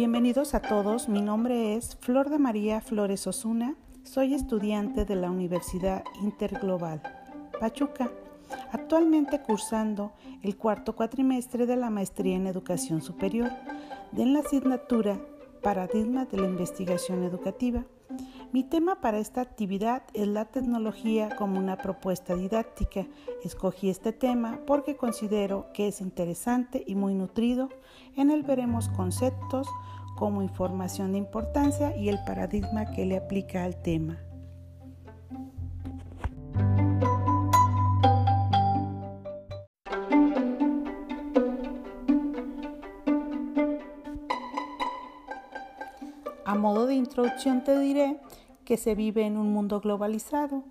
Bienvenidos a todos, mi nombre es Flor de María Flores Osuna, soy estudiante de la Universidad Interglobal Pachuca, actualmente cursando el cuarto cuatrimestre de la maestría en educación superior de la asignatura Paradigma de la Investigación Educativa. Mi tema para esta actividad es la tecnología como una propuesta didáctica. Escogí este tema porque considero que es interesante y muy nutrido. En él veremos conceptos como información de importancia y el paradigma que le aplica al tema. A modo de introducción te diré que se vive en un mundo globalizado,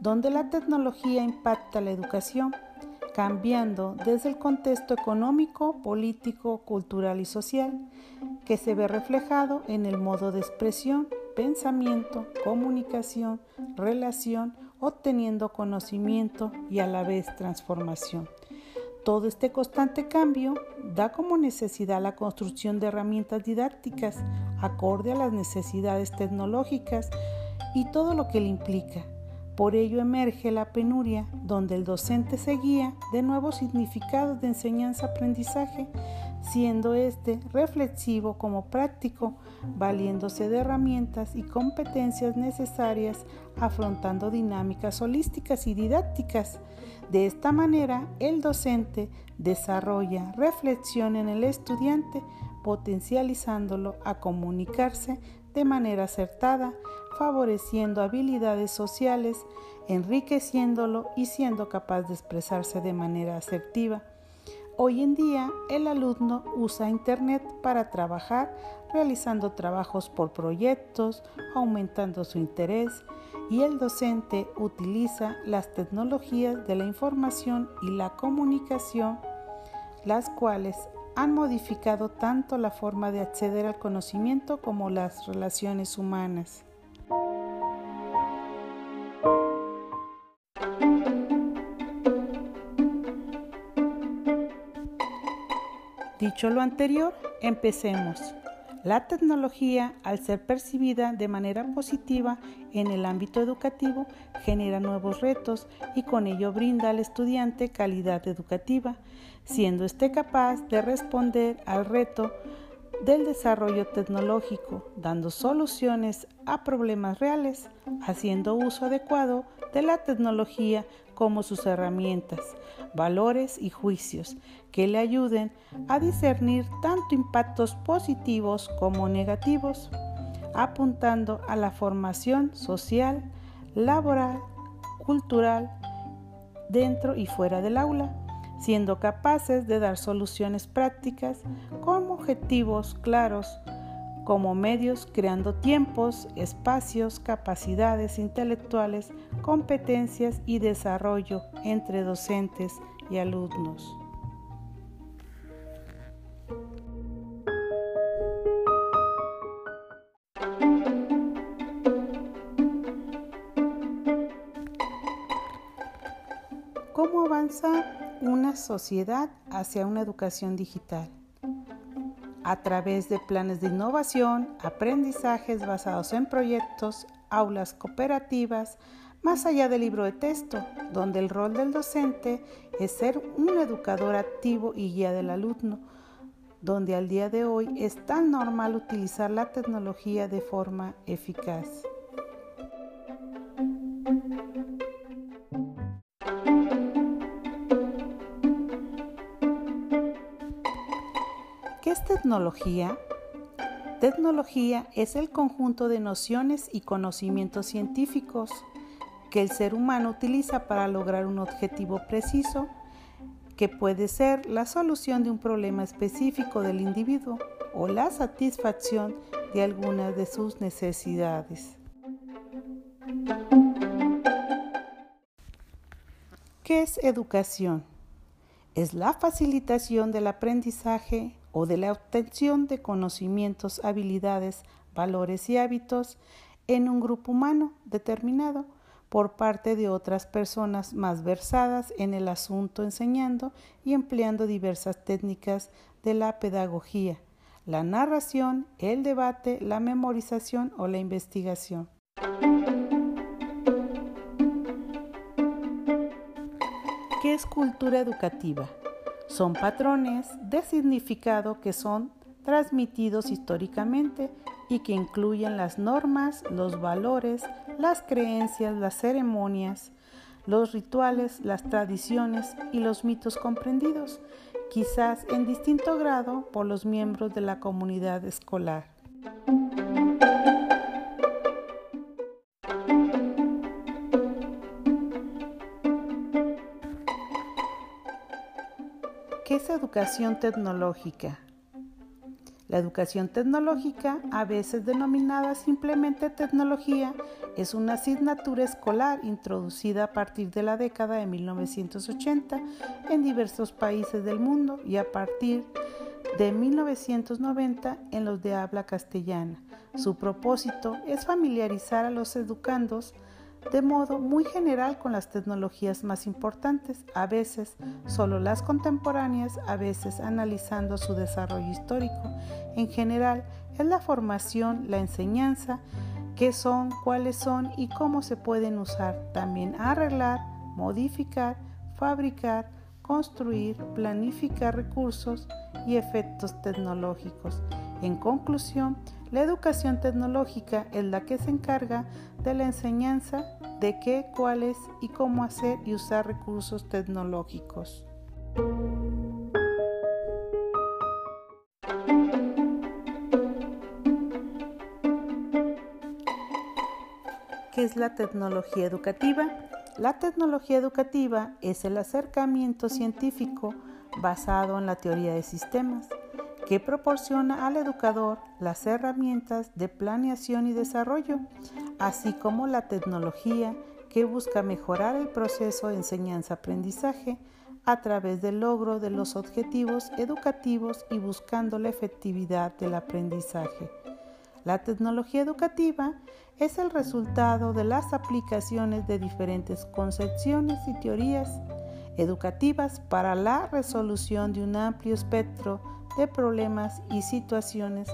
donde la tecnología impacta la educación, cambiando desde el contexto económico, político, cultural y social, que se ve reflejado en el modo de expresión, pensamiento, comunicación, relación, obteniendo conocimiento y a la vez transformación. Todo este constante cambio da como necesidad la construcción de herramientas didácticas acorde a las necesidades tecnológicas y todo lo que le implica. Por ello emerge la penuria, donde el docente se guía de nuevos significados de enseñanza-aprendizaje, siendo este reflexivo como práctico, valiéndose de herramientas y competencias necesarias, afrontando dinámicas holísticas y didácticas de esta manera, el docente desarrolla reflexión en el estudiante, potencializándolo a comunicarse de manera acertada, favoreciendo habilidades sociales, enriqueciéndolo y siendo capaz de expresarse de manera asertiva. Hoy en día el alumno usa Internet para trabajar, realizando trabajos por proyectos, aumentando su interés, y el docente utiliza las tecnologías de la información y la comunicación, las cuales han modificado tanto la forma de acceder al conocimiento como las relaciones humanas. Lo anterior, empecemos. La tecnología, al ser percibida de manera positiva en el ámbito educativo, genera nuevos retos y con ello brinda al estudiante calidad educativa, siendo éste capaz de responder al reto del desarrollo tecnológico, dando soluciones a problemas reales, haciendo uso adecuado de la tecnología como sus herramientas, valores y juicios que le ayuden a discernir tanto impactos positivos como negativos, apuntando a la formación social, laboral, cultural, dentro y fuera del aula, siendo capaces de dar soluciones prácticas con objetivos claros como medios creando tiempos, espacios, capacidades intelectuales, competencias y desarrollo entre docentes y alumnos. ¿Cómo avanza una sociedad hacia una educación digital? A través de planes de innovación, aprendizajes basados en proyectos, aulas cooperativas, más allá del libro de texto, donde el rol del docente es ser un educador activo y guía del alumno, donde al día de hoy es tan normal utilizar la tecnología de forma eficaz. Tecnología? Tecnología es el conjunto de nociones y conocimientos científicos que el ser humano utiliza para lograr un objetivo preciso, que puede ser la solución de un problema específico del individuo o la satisfacción de alguna de sus necesidades. ¿Qué es educación? Es la facilitación del aprendizaje o de la obtención de conocimientos, habilidades, valores y hábitos en un grupo humano determinado por parte de otras personas más versadas en el asunto enseñando y empleando diversas técnicas de la pedagogía, la narración, el debate, la memorización o la investigación. ¿Qué es cultura educativa? Son patrones de significado que son transmitidos históricamente y que incluyen las normas, los valores, las creencias, las ceremonias, los rituales, las tradiciones y los mitos comprendidos, quizás en distinto grado por los miembros de la comunidad escolar. Educación tecnológica? La educación tecnológica, a veces denominada simplemente tecnología, es una asignatura escolar introducida a partir de la década de 1980 en diversos países del mundo y a partir de 1990 en los de habla castellana. Su propósito es familiarizar a los educandos de modo muy general con las tecnologías más importantes, a veces solo las contemporáneas, a veces analizando su desarrollo histórico. En general, es la formación, la enseñanza, qué son, cuáles son y cómo se pueden usar. También arreglar, modificar, fabricar, construir, planificar recursos y efectos tecnológicos. En conclusión, la educación tecnológica es la que se encarga de la enseñanza de qué, cuáles y cómo hacer y usar recursos tecnológicos. ¿Qué es la tecnología educativa? La tecnología educativa es el acercamiento científico basado en la teoría de sistemas que proporciona al educador las herramientas de planeación y desarrollo, así como la tecnología que busca mejorar el proceso de enseñanza-aprendizaje a través del logro de los objetivos educativos y buscando la efectividad del aprendizaje. La tecnología educativa es el resultado de las aplicaciones de diferentes concepciones y teorías educativas para la resolución de un amplio espectro de problemas y situaciones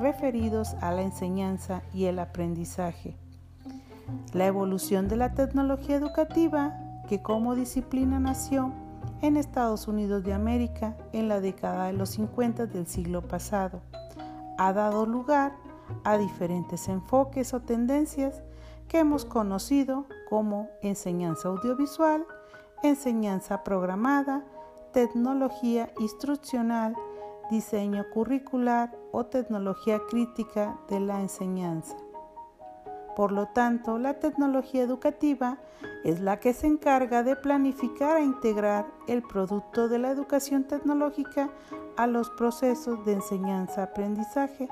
referidos a la enseñanza y el aprendizaje. La evolución de la tecnología educativa, que como disciplina nació en Estados Unidos de América en la década de los 50 del siglo pasado, ha dado lugar a diferentes enfoques o tendencias que hemos conocido como enseñanza audiovisual, enseñanza programada, tecnología instruccional, diseño curricular o tecnología crítica de la enseñanza. Por lo tanto, la tecnología educativa es la que se encarga de planificar e integrar el producto de la educación tecnológica a los procesos de enseñanza-aprendizaje.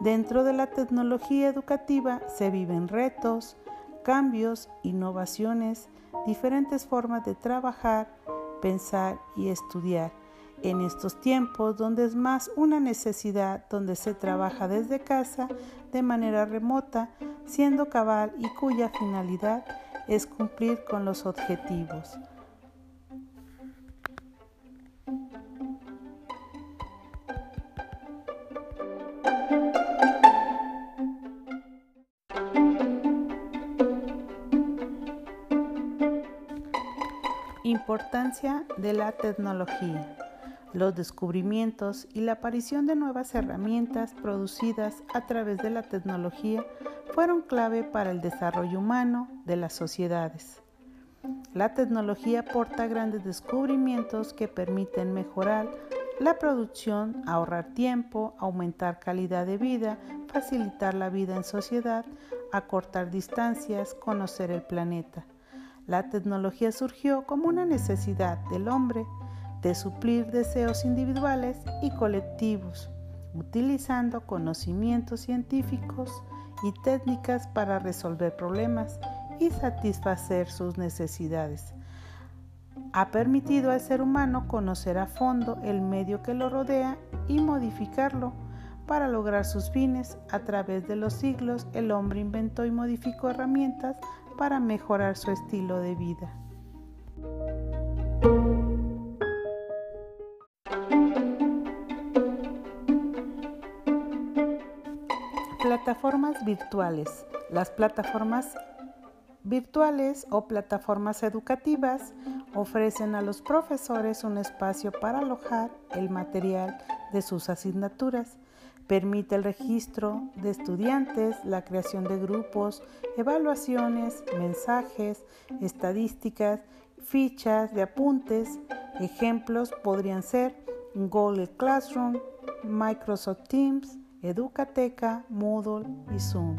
Dentro de la tecnología educativa se viven retos, cambios, innovaciones, diferentes formas de trabajar, pensar y estudiar en estos tiempos donde es más una necesidad, donde se trabaja desde casa de manera remota, siendo cabal y cuya finalidad es cumplir con los objetivos. De la tecnología los descubrimientos y la aparición de nuevas herramientas producidas a través de la tecnología fueron clave para el desarrollo humano de las sociedades. La tecnología aporta grandes descubrimientos que permiten mejorar la producción, ahorrar tiempo, aumentar calidad de vida, facilitar la vida en sociedad, acortar distancias, conocer el planeta. La tecnología surgió como una necesidad del hombre de suplir deseos individuales y colectivos, utilizando conocimientos científicos y técnicas para resolver problemas y satisfacer sus necesidades. Ha permitido al ser humano conocer a fondo el medio que lo rodea y modificarlo para lograr sus fines. A través de los siglos, el hombre inventó y modificó herramientas para mejorar su estilo de vida. Plataformas virtuales. Las plataformas virtuales o plataformas educativas ofrecen a los profesores un espacio para alojar el material de sus asignaturas. Permite el registro de estudiantes, la creación de grupos, evaluaciones, mensajes, estadísticas, fichas de apuntes. Ejemplos podrían ser Google Classroom, Microsoft Teams, Educateca, Moodle y Zoom.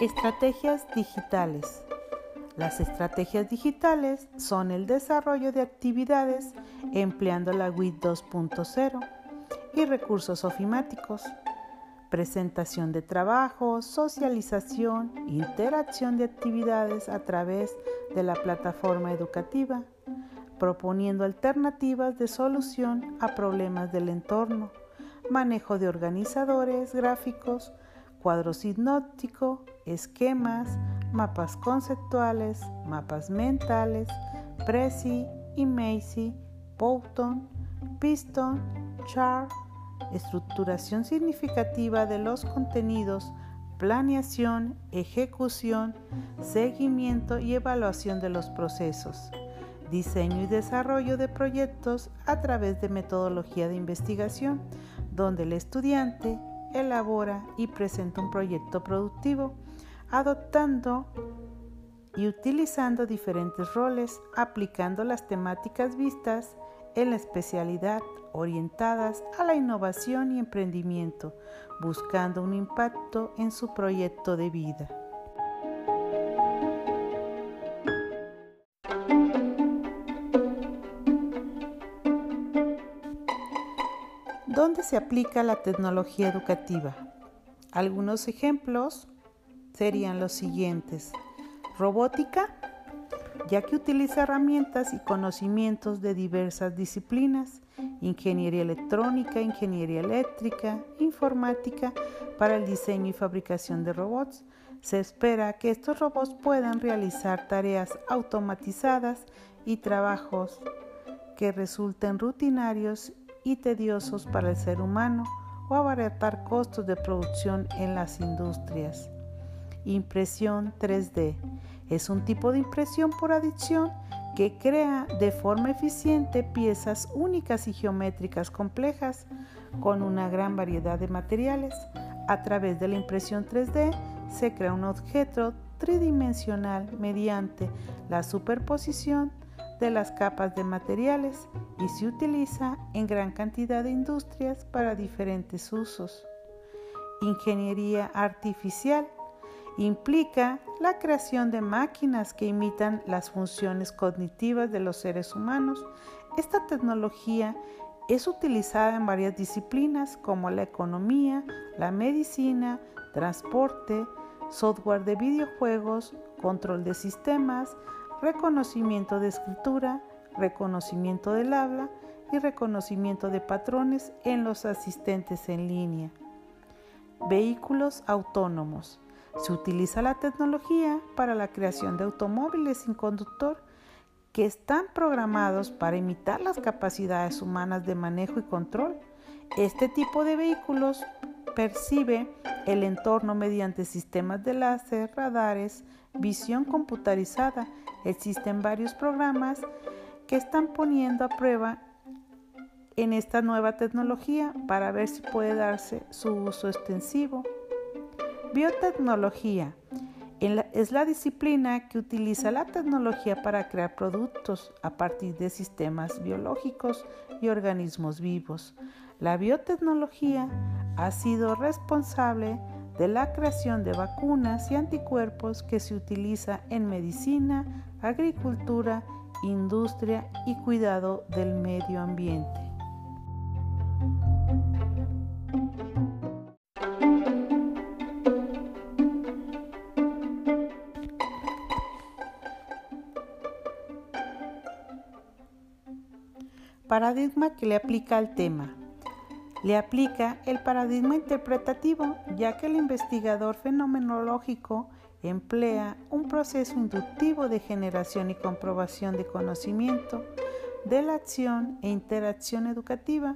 Estrategias digitales. Las estrategias digitales son el desarrollo de actividades empleando la WIT 2.0 y recursos ofimáticos, presentación de trabajos, socialización, interacción de actividades a través de la plataforma educativa, proponiendo alternativas de solución a problemas del entorno, manejo de organizadores gráficos, cuadros hipnótico, esquemas, mapas conceptuales, mapas mentales, Prezi y Macy, Piston, Char, estructuración significativa de los contenidos, planeación, ejecución, seguimiento y evaluación de los procesos, diseño y desarrollo de proyectos a través de metodología de investigación, donde el estudiante elabora y presenta un proyecto productivo, adoptando y utilizando diferentes roles, aplicando las temáticas vistas en la especialidad orientadas a la innovación y emprendimiento, buscando un impacto en su proyecto de vida. ¿Dónde se aplica la tecnología educativa? Algunos ejemplos serían los siguientes. Robótica, ya que utiliza herramientas y conocimientos de diversas disciplinas, ingeniería electrónica, ingeniería eléctrica, informática, para el diseño y fabricación de robots. Se espera que estos robots puedan realizar tareas automatizadas y trabajos que resulten rutinarios y tediosos para el ser humano o abaratar costos de producción en las industrias. Impresión 3D es un tipo de impresión por adición que crea de forma eficiente piezas únicas y geométricas complejas con una gran variedad de materiales. A través de la impresión 3D se crea un objeto tridimensional mediante la superposición de las capas de materiales y se utiliza en gran cantidad de industrias para diferentes usos. Ingeniería artificial implica la creación de máquinas que imitan las funciones cognitivas de los seres humanos. Esta tecnología es utilizada en varias disciplinas como la economía, la medicina, transporte, software de videojuegos, control de sistemas, reconocimiento de escritura, reconocimiento del habla y reconocimiento de patrones en los asistentes en línea. Vehículos autónomos. Se utiliza la tecnología para la creación de automóviles sin conductor que están programados para imitar las capacidades humanas de manejo y control. Este tipo de vehículos percibe el entorno mediante sistemas de láser, radares, visión computarizada. Existen varios programas que están poniendo a prueba en esta nueva tecnología para ver si puede darse su uso extensivo. Biotecnología es la disciplina que utiliza la tecnología para crear productos a partir de sistemas biológicos y organismos vivos. La biotecnología ha sido responsable de la creación de vacunas y anticuerpos que se utiliza en medicina, agricultura, industria y cuidado del medio ambiente. Paradigma que le aplica al tema. Le aplica el paradigma interpretativo, ya que el investigador fenomenológico emplea un proceso inductivo de generación y comprobación de conocimiento de la acción e interacción educativa,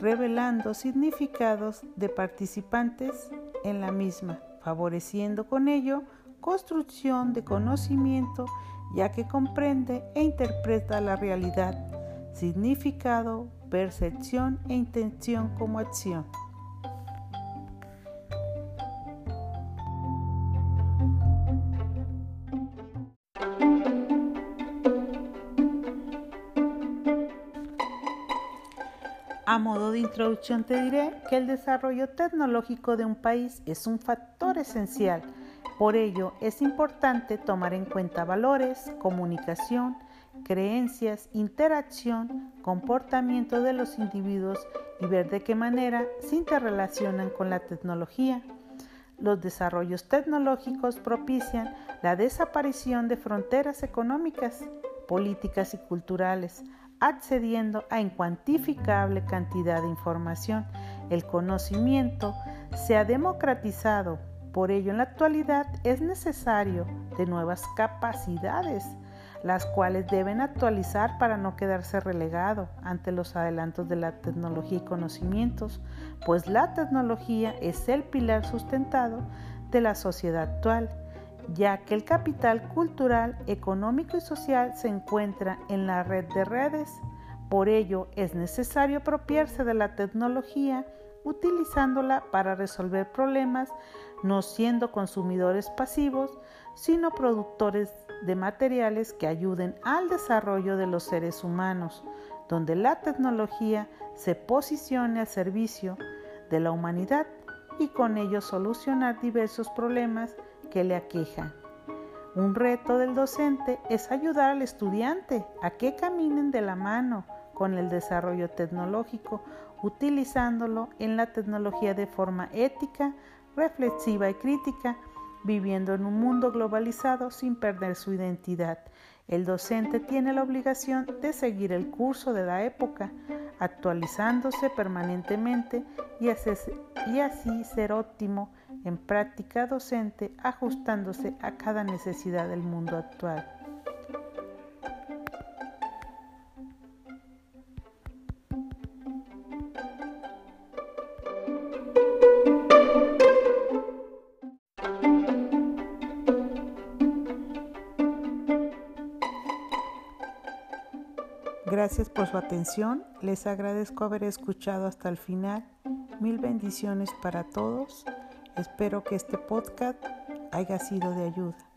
revelando significados de participantes en la misma, favoreciendo con ello construcción de conocimiento ya que comprende e interpreta la realidad, significado, percepción e intención como acción. A modo de introducción te diré que el desarrollo tecnológico de un país es un factor esencial. Por ello es importante tomar en cuenta valores, comunicación, creencias, interacción, comportamiento de los individuos y ver de qué manera se interrelacionan con la tecnología. Los desarrollos tecnológicos propician la desaparición de fronteras económicas, políticas y culturales, accediendo a incuantificable cantidad de información. El conocimiento se ha democratizado, por ello en la actualidad es necesario de nuevas capacidades, las cuales deben actualizar para no quedarse relegado ante los adelantos de la tecnología y conocimientos, pues la tecnología es el pilar sustentado de la sociedad actual ya que el capital cultural, económico y social se encuentra en la red de redes. Por ello es necesario apropiarse de la tecnología utilizándola para resolver problemas, no siendo consumidores pasivos, sino productores de materiales que ayuden al desarrollo de los seres humanos, donde la tecnología se posicione al servicio de la humanidad y con ello solucionar diversos problemas que le aqueja. Un reto del docente es ayudar al estudiante a que caminen de la mano con el desarrollo tecnológico, utilizándolo en la tecnología de forma ética, reflexiva y crítica, viviendo en un mundo globalizado sin perder su identidad. El docente tiene la obligación de seguir el curso de la época, actualizándose permanentemente y, así ser óptimo en práctica docente ajustándose a cada necesidad del mundo actual. Gracias por su atención. Les agradezco haber escuchado hasta el final. Mil bendiciones para todos. Espero que este podcast haya sido de ayuda.